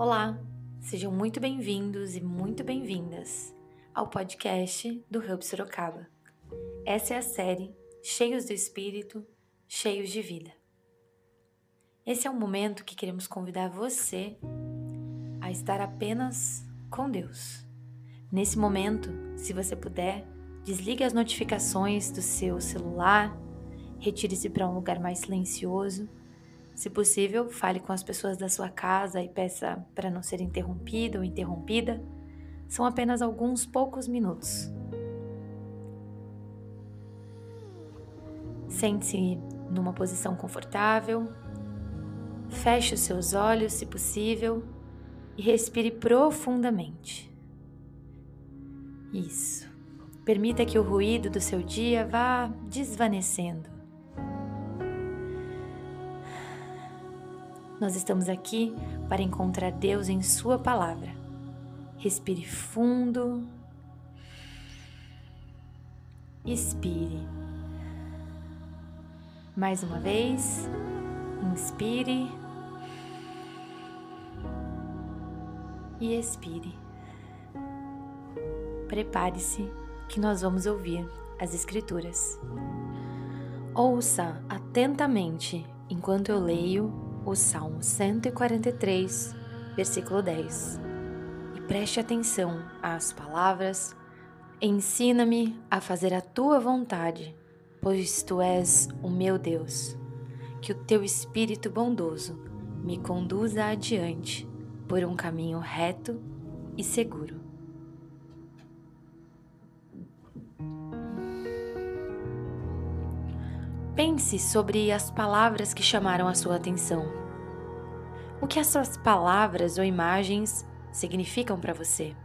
Olá, sejam muito bem-vindos e muito bem-vindas ao podcast do Hub Sorocaba. Essa é a série Cheios do Espírito, Cheios de Vida. Esse é um momento que queremos convidar você a estar apenas com Deus. Nesse momento, se você puder, desligue as notificações do seu celular, retire-se para um lugar mais silencioso se possível, fale com as pessoas da sua casa e peça para não ser interrompido ou interrompida. São apenas alguns poucos minutos. Sente-se numa posição confortável. Feche os seus olhos, se possível, e respire profundamente. Isso. Permita que o ruído do seu dia vá desvanecendo. Nós estamos aqui para encontrar Deus em Sua palavra. Respire fundo. Expire. Mais uma vez. Inspire. E expire. Prepare-se que nós vamos ouvir as Escrituras. Ouça atentamente enquanto eu leio o Salmo 143, versículo 10. E preste atenção às palavras: Ensina-me a fazer a tua vontade, pois tu és o meu Deus. Que o teu espírito bondoso me conduza adiante por um caminho reto e seguro. Pense sobre as palavras que chamaram a sua atenção. O que essas palavras ou imagens significam para você?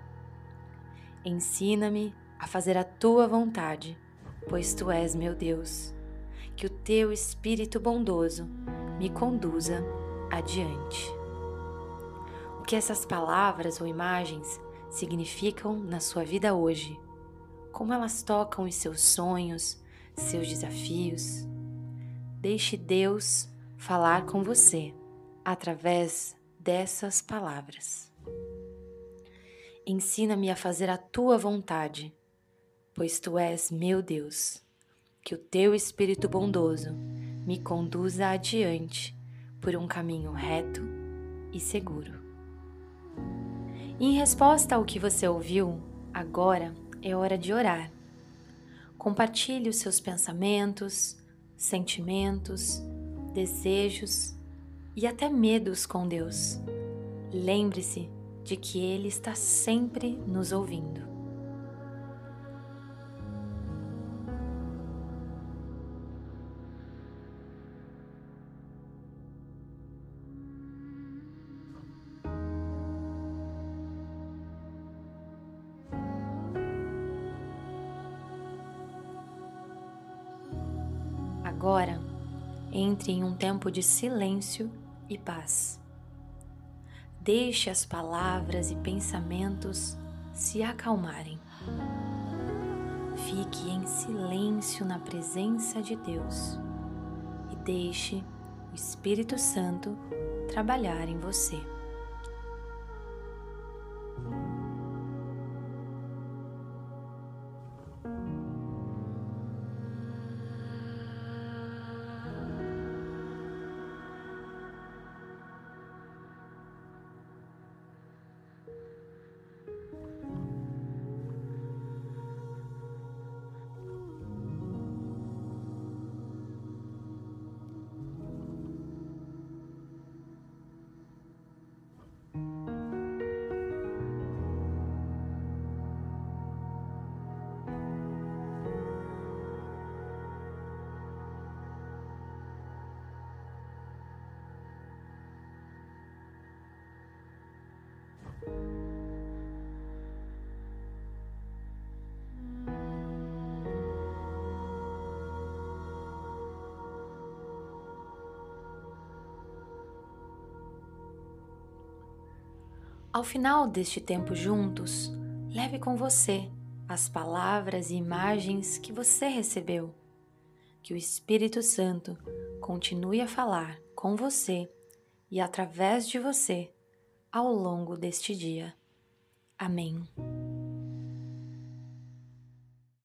Ensina-me a fazer a tua vontade, pois tu és meu Deus. Que o teu Espírito bondoso me conduza adiante. O que essas palavras ou imagens significam na sua vida hoje? Como elas tocam os seus sonhos, seus desafios? Deixe Deus falar com você através dessas palavras. Ensina-me a fazer a tua vontade, pois tu és meu Deus. Que o teu Espírito bondoso me conduza adiante por um caminho reto e seguro. em resposta ao que você ouviu, agora é hora de orar. Compartilhe os seus pensamentos, sentimentos, desejos e até medos com Deus. Lembre-se de que Ele está sempre nos ouvindo. Agora, entre em um tempo de silêncio e paz. Deixe as palavras e pensamentos se acalmarem. Fique em silêncio na presença de Deus e deixe o Espírito Santo trabalhar em você. Ao final deste tempo juntos, leve com você as palavras e imagens que você recebeu. Que o Espírito Santo continue a falar com você e através de você ao longo deste dia. Amém.